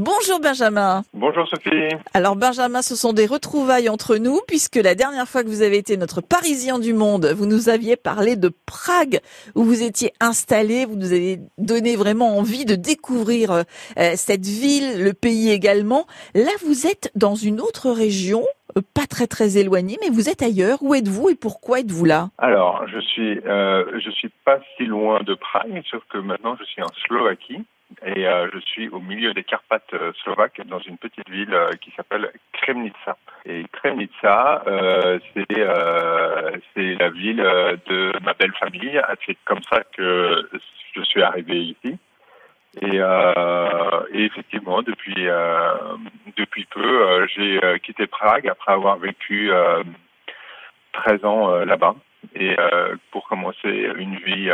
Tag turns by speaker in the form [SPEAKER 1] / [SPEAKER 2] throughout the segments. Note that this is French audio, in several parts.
[SPEAKER 1] Bonjour Benjamin.
[SPEAKER 2] Bonjour Sophie.
[SPEAKER 1] Alors Benjamin, ce sont des retrouvailles entre nous puisque la dernière fois que vous avez été notre Parisien du monde, vous nous aviez parlé de Prague où vous étiez installé, vous nous avez donné vraiment envie de découvrir euh, cette ville, le pays également. Là, vous êtes dans une autre région, euh, pas très très éloignée, mais vous êtes ailleurs. Où êtes-vous et pourquoi êtes-vous là?
[SPEAKER 2] Alors, je suis euh, je suis pas si loin de Prague, sauf que maintenant je suis en Slovaquie et euh, je suis au milieu des Carpates euh, slovaques dans une petite ville euh, qui s'appelle Kremnica. Et Kremnica, c'est c'est la ville de ma belle famille. C'est comme ça que je suis arrivé ici. Et, et effectivement, depuis depuis peu, j'ai quitté Prague après avoir vécu 13 ans là-bas et pour commencer une vie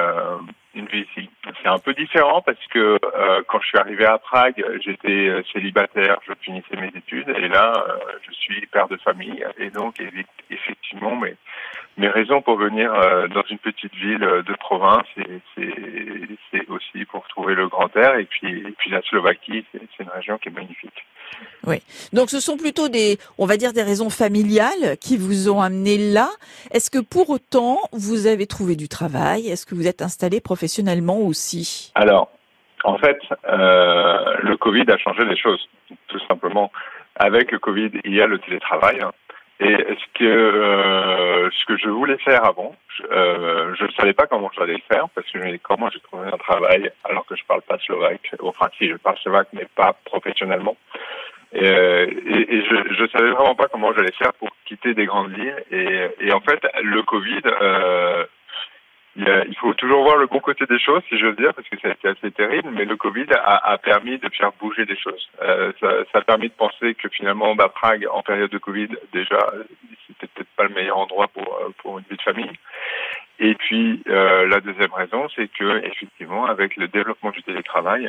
[SPEAKER 2] une vie ici. C'est un peu différent parce que euh, quand je suis arrivé à Prague, j'étais euh, célibataire, je finissais mes études et là, euh, je suis père de famille et donc effectivement, mes, mes raisons pour venir dans une petite ville de province, c'est aussi pour trouver le grand air et puis, et puis la Slovaquie, c'est une région qui est magnifique.
[SPEAKER 1] Oui. Donc ce sont plutôt des, on va dire des raisons familiales qui vous ont amené là. Est-ce que pour autant vous avez trouvé du travail? Est-ce que vous êtes installé professionnellement aussi?
[SPEAKER 2] Alors, en fait, euh, le Covid a changé les choses, tout simplement. Avec le Covid, il y a le télétravail. Et ce que euh, ce que je voulais faire avant, je euh, ne savais pas comment j'allais le faire parce que comment j'ai trouvé un travail alors que je parle pas slovaque. Enfin, si je parle slovaque, mais pas professionnellement. Et, euh, et, et je, je savais vraiment pas comment j'allais faire pour quitter des grandes villes. Et, et en fait, le Covid, euh, il, faut toujours voir le bon côté des choses, si j'ose dire, parce que c'est assez terrible. Mais le Covid a, a, permis de faire bouger des choses. Euh, ça, ça, a permis de penser que finalement, bah, Prague, en période de Covid, déjà, c'était peut-être pas le meilleur endroit pour pour une vie de famille. Et puis euh, la deuxième raison, c'est que effectivement, avec le développement du télétravail,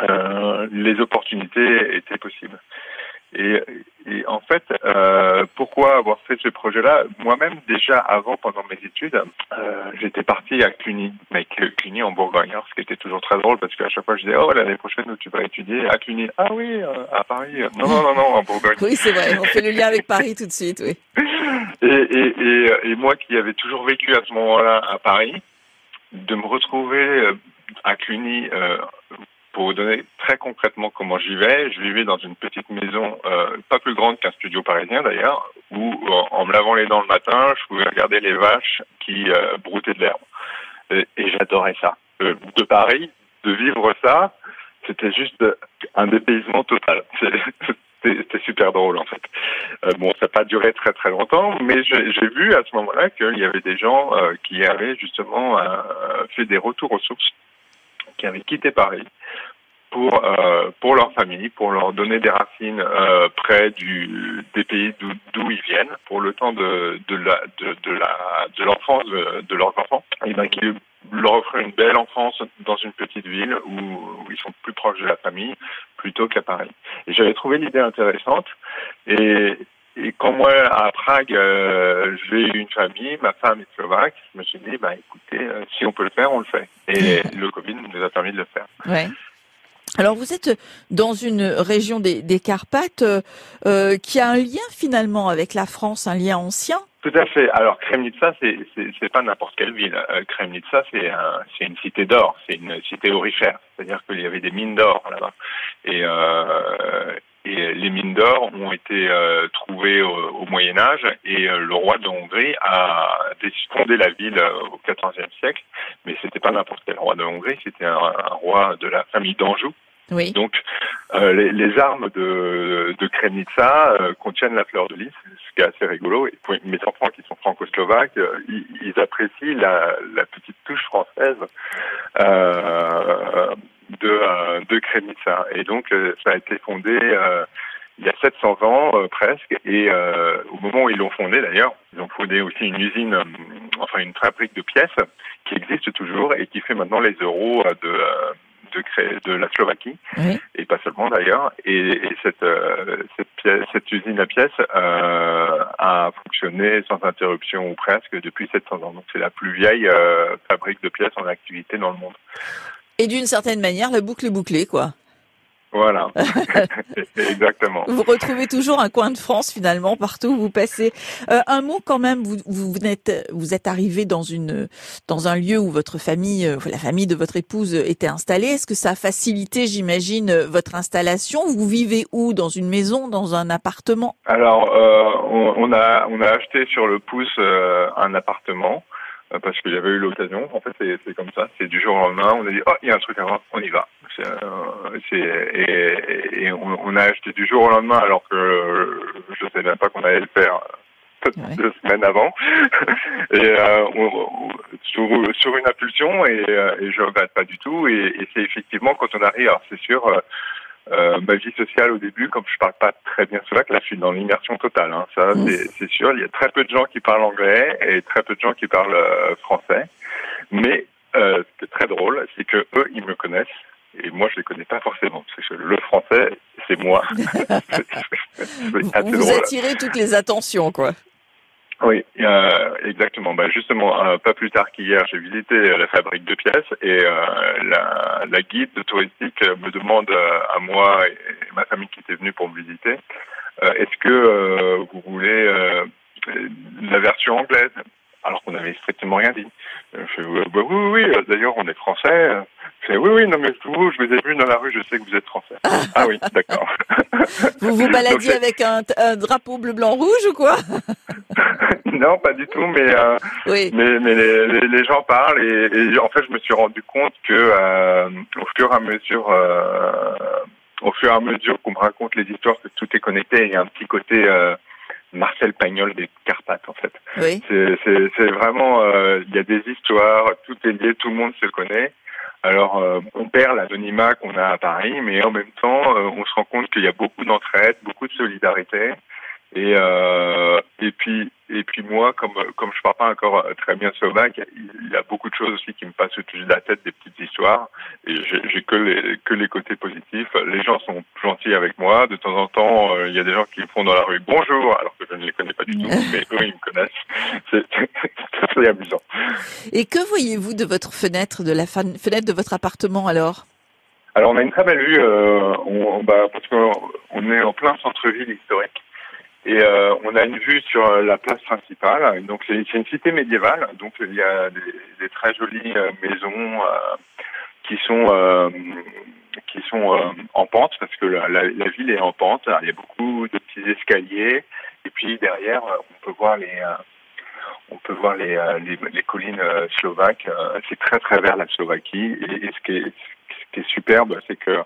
[SPEAKER 2] euh, les opportunités étaient possibles. Et, et en fait, euh, pourquoi avoir fait ce projet-là? Moi-même, déjà avant, pendant mes études, euh, j'étais parti à Cluny, mais Cluny en Bourgogne, ce qui était toujours très drôle parce qu'à chaque fois je disais oh l'année prochaine où tu vas étudier à Cluny, ah oui, euh, à Paris, non non non non en Bourgogne.
[SPEAKER 1] Oui c'est vrai, on fait le lien avec Paris tout de suite, oui.
[SPEAKER 2] Et, et, et, et moi qui avais toujours vécu à ce moment-là à Paris, de me retrouver euh, à Cluny euh, pour vous donner très concrètement comment j'y vais, je vivais dans une petite maison, euh, pas plus grande qu'un studio parisien d'ailleurs, où en me lavant les dents le matin, je pouvais regarder les vaches qui euh, broutaient de l'herbe. Et, et j'adorais ça. Euh, de Paris, de vivre ça, c'était juste un dépaysement total. C'était super drôle en fait. Euh, bon, ça n'a pas duré très très longtemps, mais j'ai vu à ce moment-là qu'il y avait des gens euh, qui avaient justement euh, fait des retours aux sources, qui avaient quitté Paris pour euh, pour leur famille, pour leur donner des racines euh, près du des pays d'où ils viennent, pour le temps de de la de, la de l'enfance de, leurs enfants, et ben qui leur offre une belle enfance dans une petite ville où, ils sont plus proches de la famille plutôt qu'à Paris. J'avais trouvé l'idée intéressante et et quand moi, à Prague, euh, j'ai une famille, ma femme est slovaque, je me suis dit, bah, écoutez, euh, si on peut le faire, on le fait. Et le Covid nous a permis de le faire.
[SPEAKER 1] Ouais. Alors vous êtes dans une région des, des Carpates euh, qui a un lien finalement avec la France, un lien ancien?
[SPEAKER 2] Tout à fait. Alors Kremnitsa, c'est pas n'importe quelle ville. Euh, Kremnitsa, c'est un, c'est une cité d'or, c'est une cité aurifère. C'est-à-dire qu'il y avait des mines d'or là-bas. Et euh, et les mines d'or ont été euh, trouvées au, au, Moyen Âge et euh, le roi de Hongrie a fondé la ville euh, au XIVe siècle, mais c'était pas n'importe quel roi de Hongrie, c'était un, un, roi de la famille d'Anjou.
[SPEAKER 1] Oui.
[SPEAKER 2] Donc euh, les, les, armes de, de Kremnitsa contiennent la fleur de lys, ce qui est assez rigolo. Et pour mes enfants qui sont franco-slovaques, ils, ils, apprécient la, la, petite touche française euh. Et donc, euh, ça a été fondé euh, il y a 700 ans presque. Et au moment où ils l'ont fondé, d'ailleurs, ils ont fondé aussi une usine, enfin une fabrique de pièces qui existe toujours et qui fait maintenant les euros de de, de la Slovaquie
[SPEAKER 1] oui.
[SPEAKER 2] et pas seulement d'ailleurs. Et, et, cette, euh, cette, pièce, cette usine à pièces euh, a fonctionné sans interruption ou presque depuis 700 ans. Donc c'est la plus vieille euh, fabrique de pièces en activité dans le monde.
[SPEAKER 1] Et d'une certaine manière, la boucle est bouclée, quoi.
[SPEAKER 2] Voilà, exactement.
[SPEAKER 1] Vous retrouvez toujours un coin de France finalement partout où vous passez. Euh, un mot quand même, vous, vous êtes vous êtes arrivé dans une dans un lieu où votre famille, euh, la famille de votre épouse était installée. Est-ce que ça a facilité, j'imagine, votre installation? Vous vivez où? Dans une maison, dans un appartement?
[SPEAKER 2] Alors, euh, on, on, a on a acheté sur le pouce euh, un appartement parce qu'il y avait eu l'occasion. En fait, c'est comme ça. C'est du jour au lendemain. On a dit, oh, il y a un truc à voir, on y va. Euh, et, et on, on, a acheté du jour au lendemain alors que je ne savais même pas qu'on allait le faire ouais. deux semaines avant. et euh, on, sur, sur, une impulsion et, euh, et je regrette pas du tout. Et, et c'est effectivement quand on arrive, alors c'est sûr. Euh, ma vie sociale au début, comme je parle pas très bien slovaque, là je suis dans l'immersion totale. Hein. Ça, mmh. c'est sûr. Il y a très peu de gens qui parlent anglais et très peu de gens qui parlent euh, français. Mais euh, ce qui est très drôle, c'est que eux, ils me connaissent et moi je les connais pas forcément. Parce que le français, c'est moi.
[SPEAKER 1] vous attirez toutes les attentions, quoi.
[SPEAKER 2] Oui, euh, exactement. Bah justement, euh, pas plus tard qu'hier, j'ai visité la fabrique de pièces et euh, la, la, guide touristique me demande euh, à moi et ma famille qui était venue pour me visiter, euh, est-ce que euh, vous voulez la version anglaise? Alors qu'on n'avait strictement rien dit. Je fais, bah, oui, oui, oui. D'ailleurs, on est français. Je fais, oui, oui, non, mais vous, je vous ai vu dans la rue, je sais que vous êtes français. ah oui, d'accord.
[SPEAKER 1] vous vous baladiez avec un, un drapeau bleu, blanc, rouge ou quoi?
[SPEAKER 2] Non, pas du tout, mais euh, oui. mais, mais les, les, gens parlent et, et, en fait, je me suis rendu compte que euh, au fur et à mesure, euh, au fur et à mesure qu'on me raconte les histoires, que tout est connecté, il y a un petit côté euh, Marcel Pagnol des Carpates, en fait.
[SPEAKER 1] Oui.
[SPEAKER 2] C'est vraiment, euh, il y a des histoires, tout est lié, tout le monde se connaît. Alors, on perd l'anonymat qu'on a à Paris, mais en même temps, on se rend compte qu'il y a beaucoup d'entraide, beaucoup de solidarité. Et euh, et puis et puis moi, comme comme je parle pas encore très bien slovaque, il y a beaucoup de choses aussi qui me passent au-dessus de la tête, des petites histoires. Et j'ai que les que les côtés positifs. Les gens sont gentils avec moi. De temps en temps, euh, il y a des gens qui me font dans la rue bonjour, alors que je ne les connais pas du tout, mais eux ils me connaissent. C'est très amusant.
[SPEAKER 1] Et que voyez-vous de votre fenêtre, de la fenêtre de votre appartement alors?
[SPEAKER 2] Alors on a une très belle vue, euh, on, bah, parce qu'on est en plein centre-ville historique. Et euh, on a une vue sur euh, la place principale. Donc c'est une cité médiévale. Donc il y a des, des très jolies euh, maisons euh, qui sont euh, qui sont en pente parce que la, la, ville est en pente. Il y a beaucoup de petits escaliers. Et puis derrière, on peut voir les on peut voir les, les, les collines slovaques. C'est très très vers la Slovaquie. Et, et ce, qui est, ce qui est superbe, c'est que euh,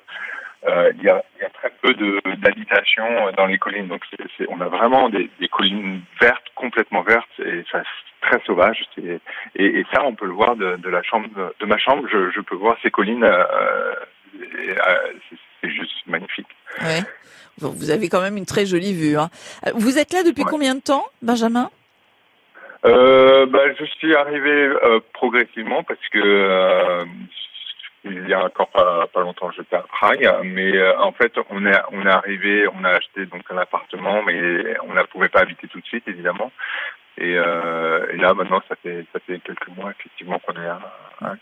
[SPEAKER 2] il, y a, il, y a, très peu d'habitation dans les collines. Donc c est, c est, on a vraiment des, des, collines vertes, complètement vertes, et ça très sauvage. Et, et, ça, on peut le voir de, de la chambre, de ma chambre. Je, je peux voir ces collines. Euh, euh c'est juste magnifique.
[SPEAKER 1] Ouais. Vous avez quand même une très jolie vue. Hein. Vous êtes là depuis ouais. combien de temps, Benjamin?
[SPEAKER 2] Euh, bah, je suis arrivé euh, progressivement parce que euh, il y a encore pas, pas longtemps, j'étais à Prague, mais euh, en fait, on est on est arrivé, on a acheté donc un appartement, mais on ne pouvait pas habiter tout de suite, évidemment. Et, euh, et là, maintenant, ça fait ça fait quelques mois effectivement qu'on est à, à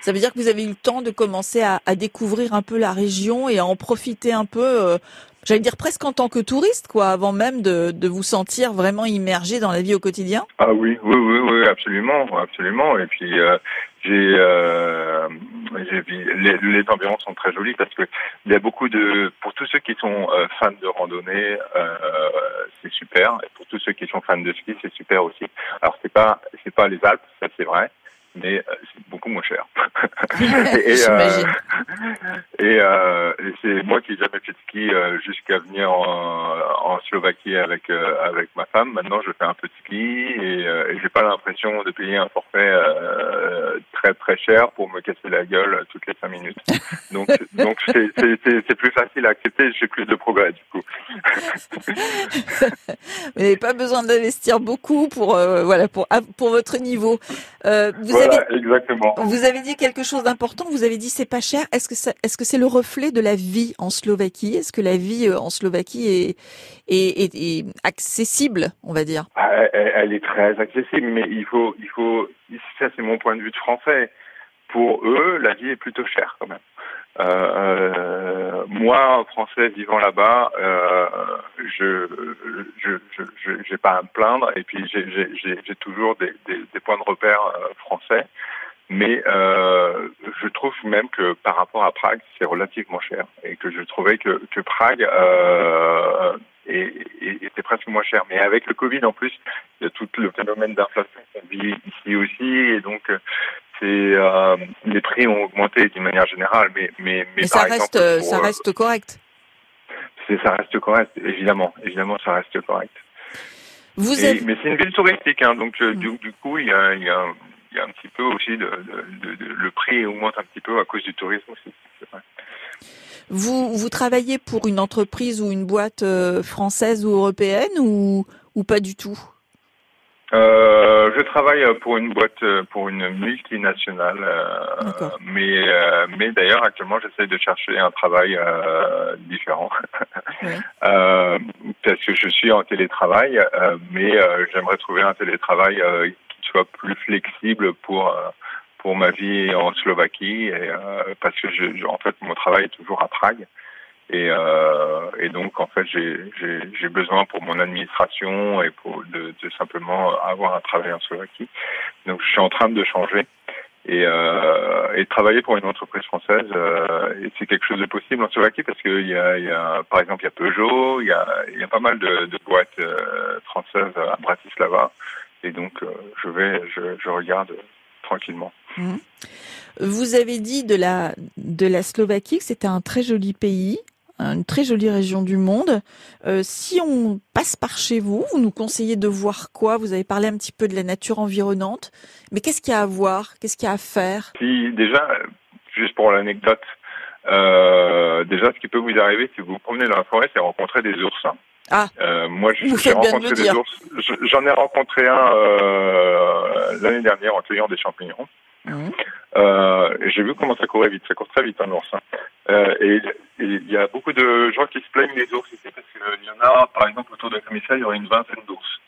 [SPEAKER 1] Ça veut dire que vous avez eu le temps de commencer à, à découvrir un peu la région et à en profiter un peu. Euh, J'allais dire presque en tant que touriste, quoi, avant même de, de vous sentir vraiment immergé dans la vie au quotidien?
[SPEAKER 2] Ah oui, oui, oui, oui, absolument, absolument. Et puis euh, j'ai euh, les, les environs sont très jolis parce que il y a beaucoup de pour tous ceux qui sont euh, fans de randonnée euh, c'est super. Et pour tous ceux qui sont fans de ski c'est super aussi. Alors c'est pas c'est pas les Alpes ça c'est vrai mais euh, c'est beaucoup moins cher.
[SPEAKER 1] et, euh,
[SPEAKER 2] et, euh, et c'est moi qui n'ai jamais fait de ski jusqu'à venir en, en Slovaquie avec euh, avec ma femme. Maintenant, je fais un peu de ski et, et j'ai pas l'impression de payer un forfait très très cher pour me casser la gueule toutes les cinq minutes. Donc donc c'est c'est plus facile à accepter. J'ai plus de progrès du coup.
[SPEAKER 1] Vous n'avez pas besoin d'investir beaucoup pour voilà pour pour votre niveau.
[SPEAKER 2] vous voilà, avez, exactement.
[SPEAKER 1] Vous avez dit quelque chose d'important. Vous avez dit c'est pas cher. Est-ce que ça, est-ce que c'est le reflet de la vie en Slovaquie? Est-ce que la vie euh, en Slovaquie est, est, est, est accessible, on va dire?
[SPEAKER 2] Ah, elle, elle, est très accessible, mais il faut, il faut. Ça, c'est mon point de vue de français. Pour eux, la vie est plutôt chère quand même. Euh, moi, français vivant là-bas, euh, je je je j'ai pas à me plaindre. Et puis j'ai toujours des, des, des, points de repère euh, français, mais euh, je trouve même que par rapport à Prague, c'est relativement cher. Et que je trouvais que que Prague euh, était presque moins cher. Mais avec le Covid en plus, il y a tout le phénomène d'inflation qu'on vit ici aussi. Et donc c'est euh, les prix ont augmenté d'une manière générale, mais mais
[SPEAKER 1] mais, ça reste euh, ça reste correct.
[SPEAKER 2] C'est ça reste correct, évidemment, évidemment ça reste correct. Vous Mais c'est une ville touristique, hein, donc euh, du, du, coup il y a, il y a il y a un petit peu aussi de, de, de, le prix augmente un petit peu à cause du tourisme aussi.
[SPEAKER 1] Vous vous travaillez pour une entreprise ou une boîte française ou européenne ou ou pas du tout?
[SPEAKER 2] Euh, je travaille pour une boîte, pour une multinationale, euh, mais euh, mais d'ailleurs actuellement j'essaie de chercher un travail euh, différent. Parce que je suis en télétravail, mais j'aimerais trouver un télétravail qui soit plus flexible pour pour ma vie en Slovaquie et, parce que je, en fait mon travail est toujours à Prague. Et, euh, et donc, en fait, j'ai besoin pour mon administration et pour de, de, simplement avoir un travail en Slovaquie. Donc, je suis en train de changer et, euh, et travailler pour une entreprise française. Euh, c'est quelque chose de possible en Slovaquie parce qu'il y a, y a, par exemple, il y a Peugeot, il y a, y a pas mal de, de boîtes euh, françaises à Bratislava. Et donc, euh, je vais, je, je regarde tranquillement. Mmh.
[SPEAKER 1] Vous avez dit de la de la Slovaquie que c'était un très joli pays une très jolie région du monde. Euh, si on passe par chez vous, vous nous conseillez de voir quoi? Vous avez parlé un petit peu de la nature environnante, mais qu'est-ce qu'il y a à voir? Qu'est-ce qu'il y a à faire?
[SPEAKER 2] Si déjà, juste pour l'anecdote, euh, déjà ce qui peut vous arriver si vous vous promenez dans la forêt, c'est rencontrer des ours.
[SPEAKER 1] Ah,
[SPEAKER 2] euh, moi, j'ai rencontré des ours. J'en ai rencontré un l'année dernière en cueillant des champignons. Mmh. Euh, j'ai vu comment ça courait vite, ça court très vite un ours. Hein. Euh, et il y a beaucoup de gens qui se plaignent des ours ici parce qu'il y en a, par exemple, autour de la commissariat, il y aurait une vingtaine d'ours.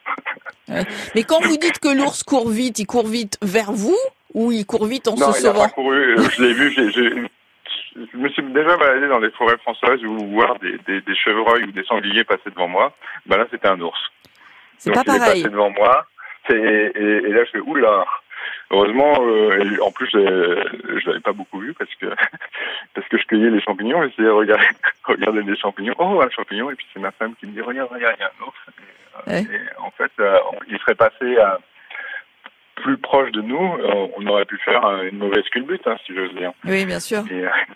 [SPEAKER 1] Mais quand vous dites que l'ours court vite, il court vite vers vous ou il court vite en se sauvant
[SPEAKER 2] Non, il a couru, euh, je l'ai vu, je me suis déjà baladé dans les forêts françaises ou voir des, des, des, chevreuils ou des sangliers passer devant moi. Ben là, c'était un ours.
[SPEAKER 1] C'est pas pareil. Il
[SPEAKER 2] est passé devant moi. Et, et, et, là, je fais oula. Heureusement, euh, en plus, je l'avais pas beaucoup vu parce que parce que je cueillais les champignons. J'essayais de regarder, regarder les champignons. Oh, un champignon Et puis c'est ma femme qui me dit regarde, regarde, il y a un. Et, euh, en fait, euh, il serait passé à plus proche de nous, on aurait pu faire une mauvaise culbute, hein, si j'ose dire.
[SPEAKER 1] Oui, bien sûr.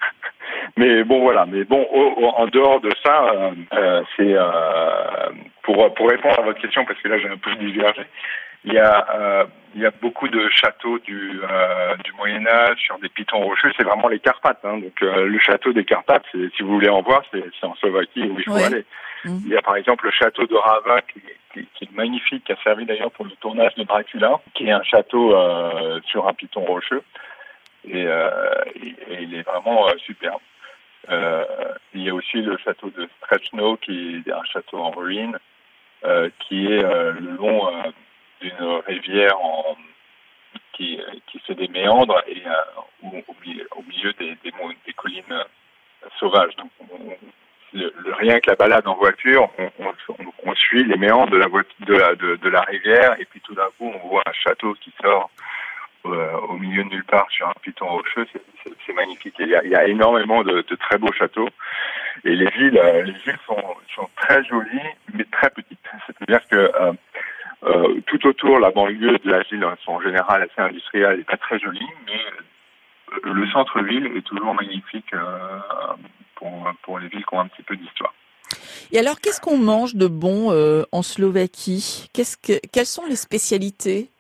[SPEAKER 2] mais bon, voilà. Mais bon, en dehors de ça, c'est pour pour répondre à votre question parce que là j'ai un peu divergé. Il y a, euh, il y a beaucoup de châteaux du, euh, du Moyen Âge sur des pitons rocheux. C'est vraiment les Carpates. Hein. Donc euh, le château des Carpates, si vous voulez en voir, c'est en Slovaquie où il faut aller. Mmh. Il y a par exemple le château de Rava qui, qui, qui, est magnifique, qui a servi d'ailleurs pour le tournage de Dracula, qui est un château sur un piton rocheux. Et, et il est vraiment superbe. il y a aussi le château de Strechno, qui est un château en ruine, qui est le long d'une rivière qui, qui fait des méandres et euh, au, milieu des, des, collines euh, sauvages. Donc, rien que la balade en voiture, on, suit les méandres de la, de, la, de, la rivière et puis tout d'un coup, on voit un château qui sort euh, au milieu de nulle part sur un piton rocheux, c'est magnifique. Il y, a, il y, a, énormément de, très beaux châteaux et les villes, les villes sont, sont très jolies mais très petites. C'est-à-dire que autour, la banlieue de la ville, en général assez industrielle, est pas très jolie, mais euh, le centre-ville est toujours magnifique euh, pour, pour les villes qui ont un petit peu d'histoire.
[SPEAKER 1] Et alors, qu'est-ce qu'on mange de bon en Slovaquie? Qu'est-ce que, Quelles sont les spécialités?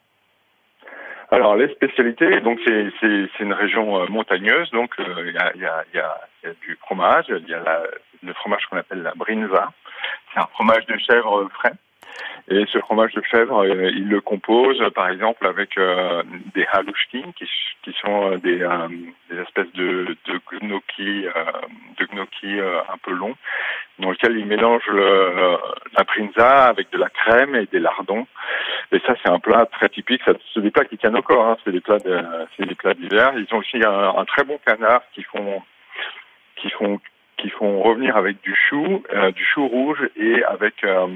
[SPEAKER 2] Alors les spécialités, donc c'est c'est une région montagneuse, donc il y, a, y, a, y, a, y, a, du fromage, il y a la, le fromage qu'on appelle la brinza, c'est un fromage de chèvre frais et ce fromage de chèvre, euh, il le compose par exemple avec euh, des halushki, qui, sont euh, des, des espèces de, de gnocchi, de gnocchi un peu longs, dans lequel il mélange la prinza avec de la crème et des lardons. Et ça, c'est un plat très typique. C'est des plats qui tiennent au corps. Hein. C'est des plats, de, c'est des plats d'hiver. Ils ont aussi un, un très bon canard qui font qui font qui font revenir avec du chou, euh, du chou rouge et avec euh,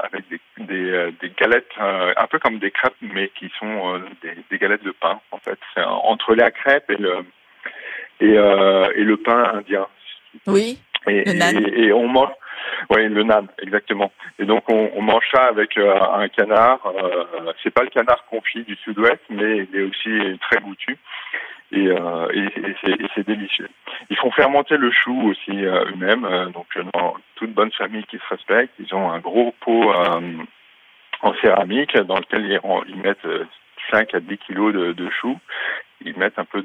[SPEAKER 2] avec des des, euh, des galettes un peu comme des crêpes mais qui sont des, des, galettes de pain en fait. C'est entre la crêpe et le et et le pain indien.
[SPEAKER 1] Oui.
[SPEAKER 2] Et, et, on mange oui, le nan, exactement. Et donc on, on mange ça avec un canard. Euh, c'est pas le canard confit du Sud-Ouest, mais il est aussi très goûtu et, euh, et, et c'est délicieux. Ils font fermenter le chou aussi euh, eux-mêmes, euh, donc dans toute bonne famille qui se respecte, ils ont un gros pot en céramique dans lequel ils, ils mettent 5 à 10 kilos de, de choux, ils mettent un peu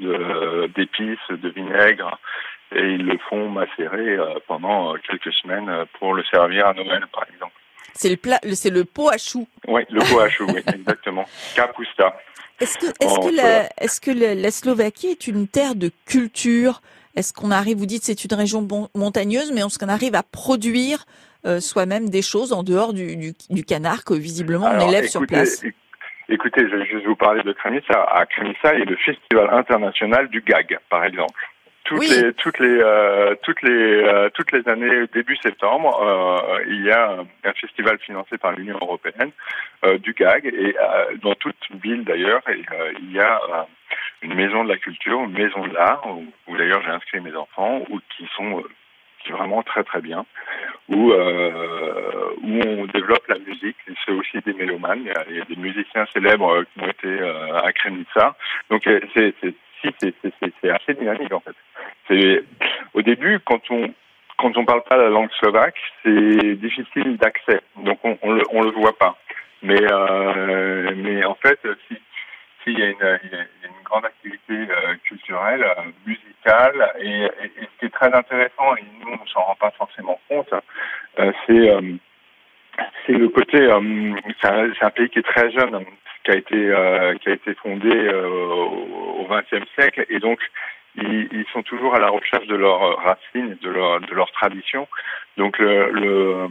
[SPEAKER 2] d'épices, de, vinaigre et ils le font macérer pendant quelques semaines pour le servir à Noël par exemple.
[SPEAKER 1] C'est le plat, c'est le pot à choux.
[SPEAKER 2] Oui, le pot à choux, oui, exactement. Kapusta.
[SPEAKER 1] Est-ce que, est-ce que, la, est-ce que la, Slovaquie est une terre de culture? Est-ce qu'on arrive, vous dites c'est une région montagneuse, mais est-ce qu'on arrive à produire euh, soi-même des choses en dehors du, du, du canard que visiblement on élève sur place?
[SPEAKER 2] Écoutez, je vais juste vous parler de Kremisa. À Kremisa, il y a le Festival international du gag, par exemple toutes les toutes les euh, toutes les euh, toutes les années début septembre euh, il y a un festival financé par l'Union européenne du gag et dans toute ville d'ailleurs il y a une maison de la culture une maison de l'art où, d'ailleurs j'ai inscrit mes enfants où qui sont qui vraiment très très bien où où on développe la musique c'est aussi des mélomanes il y, a, des musiciens célèbres qui ont été à Kremitsa donc c'est c'est assez dynamique en fait. Au début quand on quand on parle pas la langue slovaque, c'est difficile d'accès, donc on, on, le voit pas. Mais euh, mais en fait, si s'il y, a une, il y a une grande activité euh, culturelle, euh, musicale, et, ce qui est très intéressant, et nous on s'en rend pas forcément compte, euh, c'est c'est le côté, c'est un, un, pays qui est très jeune, qui a été qui a été fondé au XXe siècle et donc ils, ils, sont toujours à la recherche de leurs racines, de leur de leurs traditions. Donc le, le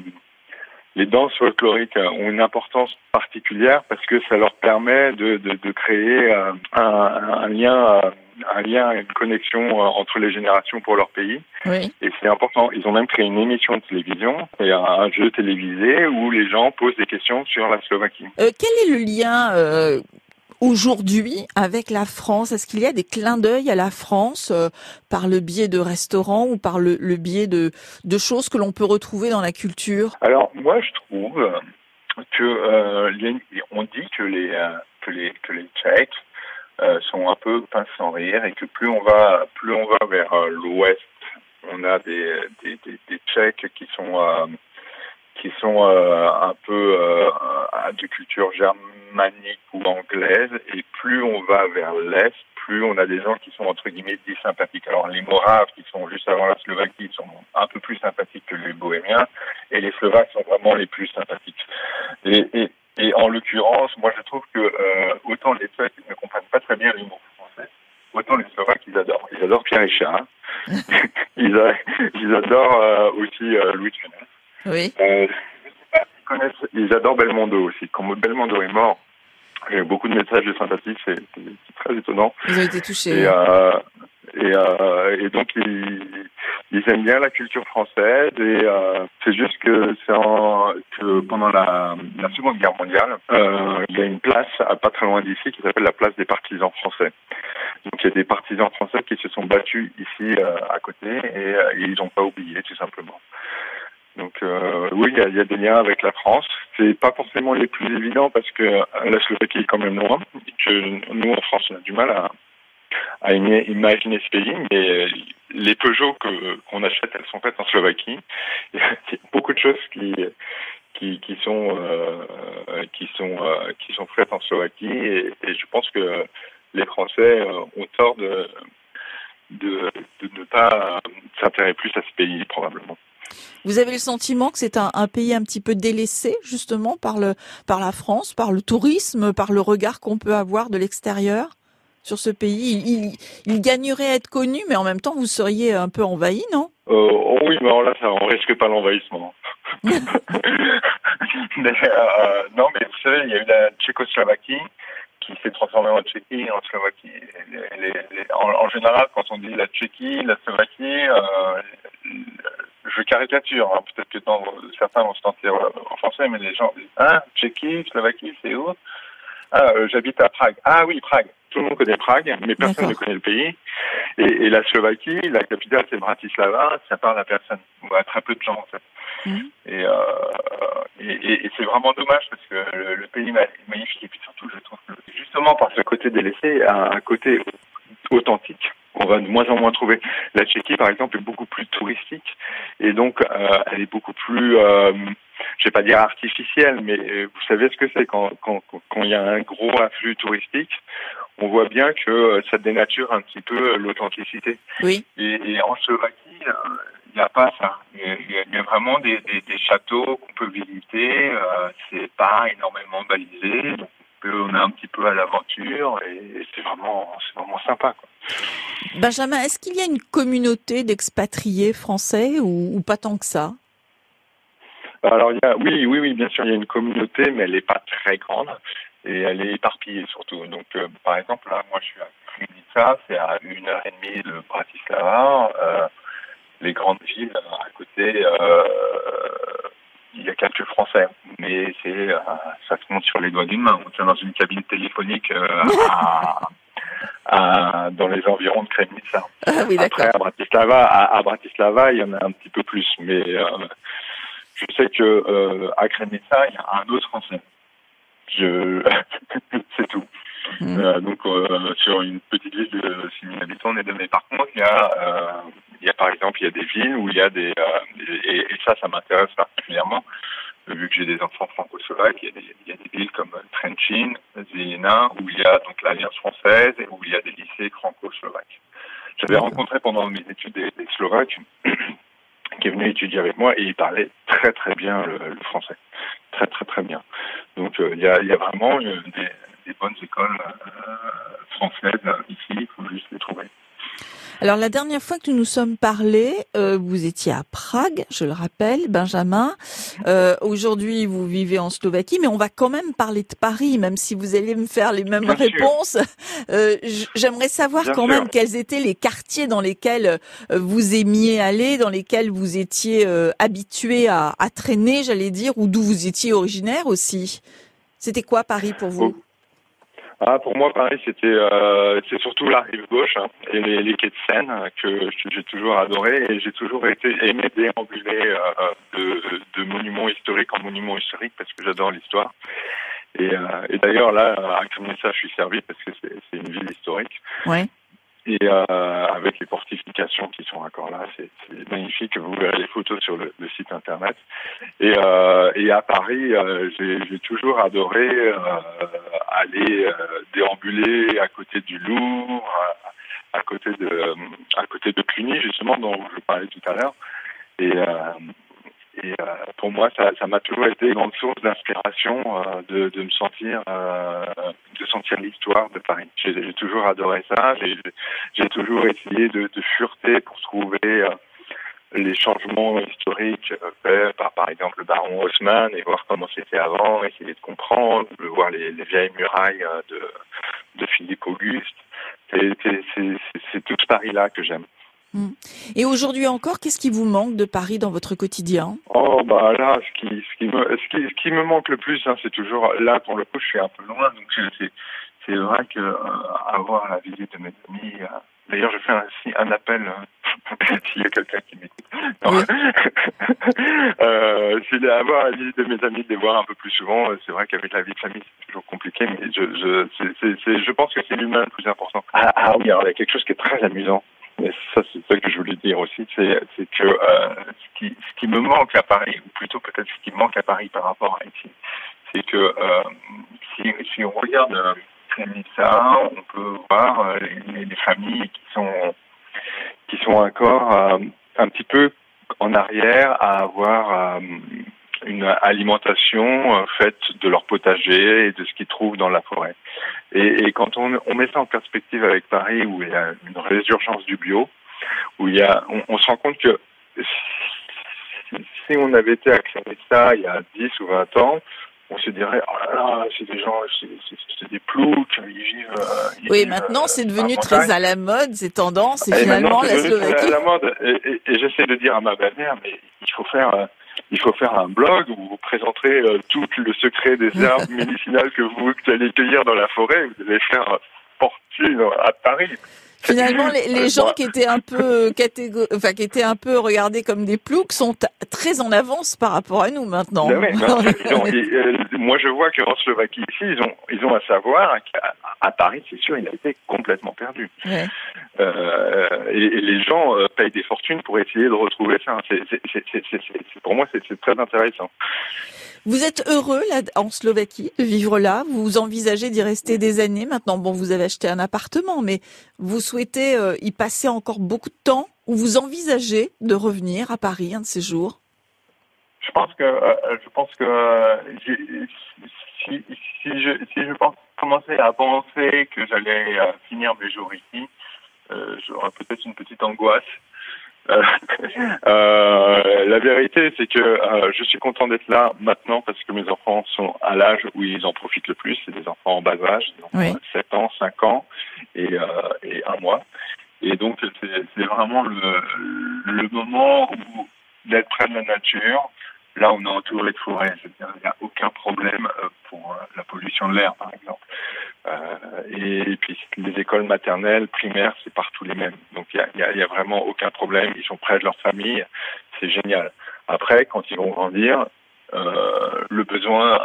[SPEAKER 2] les danses folkloriques ont une importance particulière parce que ça leur permet de, de, de créer euh, un, un, lien, un lien, une connexion entre les générations pour leur pays.
[SPEAKER 1] Oui.
[SPEAKER 2] Et c'est important. Ils ont même créé une émission de télévision et un jeu télévisé où les gens posent des questions sur la Slovaquie.
[SPEAKER 1] Euh, quel est le lien euh, aujourd'hui avec la France? Est-ce qu'il y a des clins d'œil à la France euh, par le biais de restaurants ou par le, biais de, choses que l'on peut retrouver dans la culture?
[SPEAKER 2] Alors moi je trouve que euh, on dit que les que les que les Tchèques euh, sont un peu pince sans rire et que plus on va plus on va vers l'ouest, on a des, des Tchèques qui sont qui sont euh, un peu euh, de culture germanique ou anglaise, et plus on va vers l'est, plus on a des gens qui sont entre guillemets sympathiques. Alors les Moraves, qui sont juste avant la Slovaquie, sont un peu plus sympathiques que les Bohémiens, et les Slovaques sont vraiment les plus sympathiques. Et, et, et en l'occurrence, moi je trouve que euh, autant les Tchèques ne comprennent pas très bien l'humour français, autant les Slovaques ils adorent. Ils adorent Pierre Richard, ils, ils, adorent euh, aussi euh, Louis Funès.
[SPEAKER 1] Oui.
[SPEAKER 2] Euh, ils, connaissent, ils adorent Belmondo aussi. Quand Belmondo est mort, il y a eu beaucoup de messages de sympathie, c'est très étonnant.
[SPEAKER 1] Ils ont été touchés.
[SPEAKER 2] Et, euh, et, euh, et donc ils, ils aiment bien la culture française et euh, c'est juste que pendant la, la Seconde Guerre mondiale, euh, il y a une place à pas très loin d'ici qui s'appelle la place des partisans français. Donc il y a des partisans français qui se sont battus ici euh, à côté et, et ils n'ont pas oublié tout simplement. Donc euh, oui, il y a, y a, des liens avec la France. C'est pas forcément les plus évidents parce que la Slovaquie est quand même loin. Que nous en France, on a du mal à, à imaginer ce pays. Mais les Peugeot que qu'on achète, elles sont faites en Slovaquie. Il y a beaucoup de choses qui qui, qui sont euh, qui sont euh, qui sont faites en Slovaquie et, et, je pense que les Français ont tort de de, de ne pas s'intéresser plus à ce pays probablement.
[SPEAKER 1] Vous avez le sentiment que c'est un, un, pays un petit peu délaissé justement par le par la France, par le tourisme, par le regard qu'on peut avoir de l'extérieur sur ce pays? Il, il, gagnerait à être connu, mais en même temps vous seriez un peu envahi, non?
[SPEAKER 2] Euh, Oui, mais alors là, ça, on risque pas l'envahissement. mais, euh, non, mais vous savez, il y a eu la Tchécoslovaquie qui s'est transformé en Tchéquie, en Slovaquie. en, général, quand on dit la Tchéquie, la Slovaquie, euh, je caricature. Hein. Peut-être que dans, certains vont se sentir en français, mais les gens disent Hein, Tchéquie, Slovaquie, c'est où? Ah, euh, j'habite à Prague. Ah oui, Prague. Tout le monde connaît Prague, mais personne ne connaît le pays. Et, et, la Slovaquie, la capitale, c'est Bratislava. Ça parle à personne, ou à très peu de gens, en fait. Mhm. Et, euh, et, et c'est vraiment dommage parce que le, pays est magnifique et puis surtout je trouve que justement par ce côté délaissé, un, un côté authentique on va de moins en moins trouver. La Tchéquie, par exemple, est beaucoup plus touristique et donc euh, elle est beaucoup plus, euh, je vais pas dire artificielle, mais euh, vous savez ce que c'est quand quand quand il y a un gros afflux touristique, on voit bien que euh, ça dénature un petit peu l'authenticité.
[SPEAKER 1] Oui.
[SPEAKER 2] Et, et en Slovaquie, il n'y a pas ça. Il y, a vraiment des, des, châteaux qu'on peut visiter. Euh, c'est pas énormément balisé, donc on est un petit peu à l'aventure et c'est vraiment, c'est vraiment sympa. Quoi.
[SPEAKER 1] Benjamin, est-ce qu'il y a une communauté d'expatriés français ou, pas tant que ça?
[SPEAKER 2] Alors, il y a, oui, oui, oui, bien sûr, il y a une communauté, mais elle n'est pas très grande et elle est éparpillée surtout. Donc, euh, par exemple, là, moi, je suis à Krynica, c'est à une heure et demie de Bratislava. Euh, les grandes villes à côté, euh, il y a quelques Français, mais c'est euh, ça se monte sur les doigts d'une main. On tient dans une cabine téléphonique euh, à, dans les environs de Kremlitsa.
[SPEAKER 1] Ah oui,
[SPEAKER 2] Après, à Bratislava, à, Bratislava, il y en a un petit peu plus, mais je sais que à Kremlitsa, il y a un autre Français. Je, c'est tout. Mmh. donc sur une petite ville de 6000 habitants, on est donné. Par contre, il y a il y a par exemple, il y a des villes où il y a des euh, et, ça, ça m'intéresse particulièrement vu que j'ai des enfants franco-slovaques, il, y a des villes comme Trenchin, Zilina, où il y a donc l'Alliance française et où il y a des lycées franco-slovaques. J'avais rencontré pendant mes études des, Slovaques qui est venu étudier avec moi et il parlait très très bien le, français, très très très bien. Donc euh, il, y a, il y a vraiment euh, des, des bonnes écoles françaises ici, il faut juste les trouver.
[SPEAKER 1] Alors la dernière fois que nous nous sommes parlé, euh, vous étiez à Prague, je le rappelle, Benjamin. Euh, Aujourd'hui, vous vivez en Slovaquie, mais on va quand même parler de Paris, même si vous allez me faire les mêmes réponses. Euh, J'aimerais savoir quand même quels étaient les quartiers dans lesquels euh, vous aimiez aller, dans lesquels vous étiez euh, habitué à, à traîner, j'allais dire, ou d'où vous étiez originaire aussi. C'était quoi Paris pour vous?
[SPEAKER 2] Ah, pour moi, Paris, c'était euh, c'est surtout la rive gauche hein, et les, les, quais de Seine que j'ai toujours adoré et j'ai toujours été aimé déambuler euh, de, de monument historique en monument historique parce que j'adore l'histoire. Et, euh, et d'ailleurs là, à ça, je suis servi parce que c'est une ville historique.
[SPEAKER 1] Ouais.
[SPEAKER 2] Et euh, avec les fortifications qui sont encore là, c'est magnifique. Vous verrez les photos sur le, le site internet. Et, euh, et à Paris, euh, j'ai toujours adoré euh, aller euh, déambuler à côté du Louvre, à, côté de à côté de Cluny justement dont je parlais tout à l'heure. Et et euh, pour moi, ça, m'a toujours été une grande source d'inspiration euh, de, de me sentir, euh, de sentir l'histoire de Paris. J'ai toujours adoré ça. J'ai toujours essayé de, de fureter pour trouver les changements historiques faits par, par exemple, le baron Haussmann et voir comment c'était avant, essayer de comprendre, de voir les, les vieilles murailles de, de Philippe Auguste. C'est tout ce Paris-là que j'aime.
[SPEAKER 1] Hmm. Et aujourd'hui encore, qu'est-ce qui vous manque de Paris dans votre quotidien?
[SPEAKER 2] Oh bah là, ce qui, ce qui, me, ce qui, ce qui me manque le plus, hein, c'est toujours là pour le coup, je suis un peu loin, donc c'est, c'est vrai que euh, avoir la visite de mes amis. Euh, d'ailleurs, je fais un, un appel euh, s'il y a quelqu'un qui m'écoute. euh, c'est avoir la visite de mes amis, de les voir un peu plus souvent. C'est vrai qu'avec la vie de famille, c'est toujours compliqué, mais je, je, je pense que c'est l'humain le plus important. Ah, ah oui, alors il y a quelque chose qui est très amusant mais ça, c'est ça que je voulais dire aussi, c'est, que euh, ce, qui, ce qui me manque à Paris, ou plutôt peut-être ce qui manque à Paris par rapport à ici, c'est que euh, si, on regarde euh, ça, on peut voir euh, les, les, familles qui sont qui sont encore euh, un petit peu en arrière à avoir une alimentation euh, faite de leur potager et de ce qu'ils trouvent dans la forêt. Et, et quand on, on, met ça en perspective avec Paris, où il y a une résurgence du bio, où il y a, on, on se rend compte que si, on avait été à ça il y a 10 ou 20 ans, on se dirait, oh là là, c'est des gens, c'est des ploucs, ils vivent. Euh,
[SPEAKER 1] oui, maintenant c'est devenu très à la mode, c'est tendance, et, finalement la Slovaquie.
[SPEAKER 2] à la mode, et, et, j'essaie de dire à ma belle-mère, mais il faut faire il faut faire un blog où vous présenterez euh, tout le secret des herbes médicinales que vous, allez cueillir dans la forêt. Vous allez faire fortune à Paris.
[SPEAKER 1] Finalement, les, gens qui étaient un peu enfin qui étaient un peu regardés comme des ploucs sont très en avance par rapport à nous maintenant. Ben
[SPEAKER 2] euh, moi, je vois qu'en Slovaquie ici, ils ont ils ont à savoir qu'à Paris, c'est sûr, il a été complètement perdu. Euh, et, les gens euh, payent des fortunes pour essayer de retrouver ça. pour moi, c'est très intéressant.
[SPEAKER 1] Vous êtes heureux là en Slovaquie de vivre là. Vous envisagez d'y rester des années. Maintenant Bon, vous avez acheté un appartement, mais vous souhaitez euh, y passer encore beaucoup de temps ou vous envisagez de revenir à Paris un de ces jours?
[SPEAKER 2] Je pense que je pense que si, si, je si je à penser que j'allais finir mes jours ici, euh, j'aurais peut-être une petite angoisse. Euh, euh, la vérité, c'est que euh, je suis content d'être là maintenant parce que mes enfants sont à l'âge où ils en profitent le plus. C'est des enfants en bas âge, donc 7 ans, 5 ans et, et un mois. Et donc, c'est vraiment le, le moment où d'être près de la nature, Là, on est entouré de forêts, il n'y a aucun problème euh, pour euh, la pollution de l'air, par exemple. Euh, et, puis, les écoles maternelles, primaires, c'est partout les mêmes. Donc, il n'y a, y a, vraiment aucun problème. Ils sont près de leur famille. C'est génial. Après, quand ils vont grandir, euh, le besoin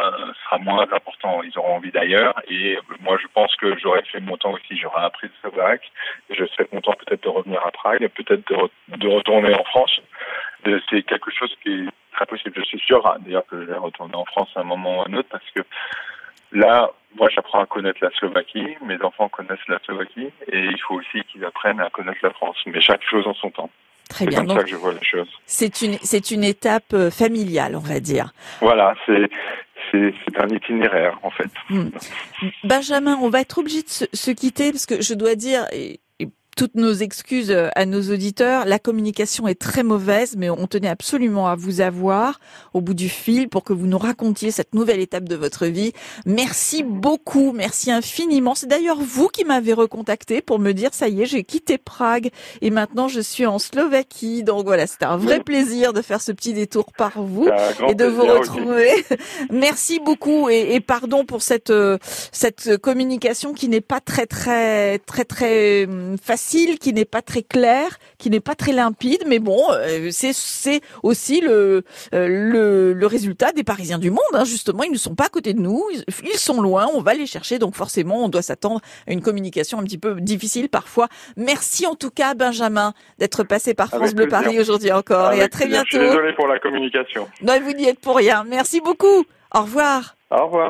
[SPEAKER 2] sera moins important. Ils auront envie d'ailleurs. Et moi, je pense que j'aurais fait mon temps aussi. J'aurais appris de Slovaque. Je serais content peut-être de revenir à Prague, peut-être de, de, retourner en France. C'est quelque chose qui est très possible. Je suis sûr, hein, d'ailleurs, que je vais retourner en France à un moment ou à un autre parce que là, moi, j'apprends à connaître la Slovaquie. Mes enfants connaissent la Slovaquie. Et il faut aussi qu'ils apprennent à connaître la France. Mais chaque chose en son temps.
[SPEAKER 1] Très bien.
[SPEAKER 2] C'est comme ça que je vois les choses.
[SPEAKER 1] C'est une, c'est une étape euh, familiale, on va dire.
[SPEAKER 2] Voilà, c'est, c'est, un itinéraire, en fait. Hmm.
[SPEAKER 1] Benjamin, on va être obligé de se, se, quitter parce que je dois dire, toutes nos excuses euh, à nos auditeurs. La communication est très mauvaise, mais on tenait absolument à vous avoir au bout du fil pour que vous nous racontiez cette nouvelle étape de votre vie. Merci beaucoup, merci infiniment. C'est d'ailleurs vous qui m'avez recontacté pour me dire, ça y est, j'ai quitté Prague et maintenant je suis en Slovaquie. Donc voilà, c'était un vrai plaisir de faire ce petit détour par vous et de vous retrouver. merci beaucoup et, et, pardon pour cette, euh, cette communication qui n'est pas très, très, très, très hum, facile qui n'est pas très clair, qui n'est pas très limpide, mais bon, euh, c'est c'est aussi le, euh, le, le résultat des Parisiens du monde. Hein. Justement, ils ne sont pas à côté de nous, ils, sont loin, on va les chercher, donc forcément, on doit s'attendre à une communication un petit peu difficile parfois. Merci en tout cas, Benjamin, d'être passé par France Bleu Paris aujourd'hui encore, et à très bientôt.
[SPEAKER 2] désolé pour la communication.
[SPEAKER 1] Non, vous n'y êtes pour rien. Merci beaucoup. Au revoir.
[SPEAKER 2] Au revoir.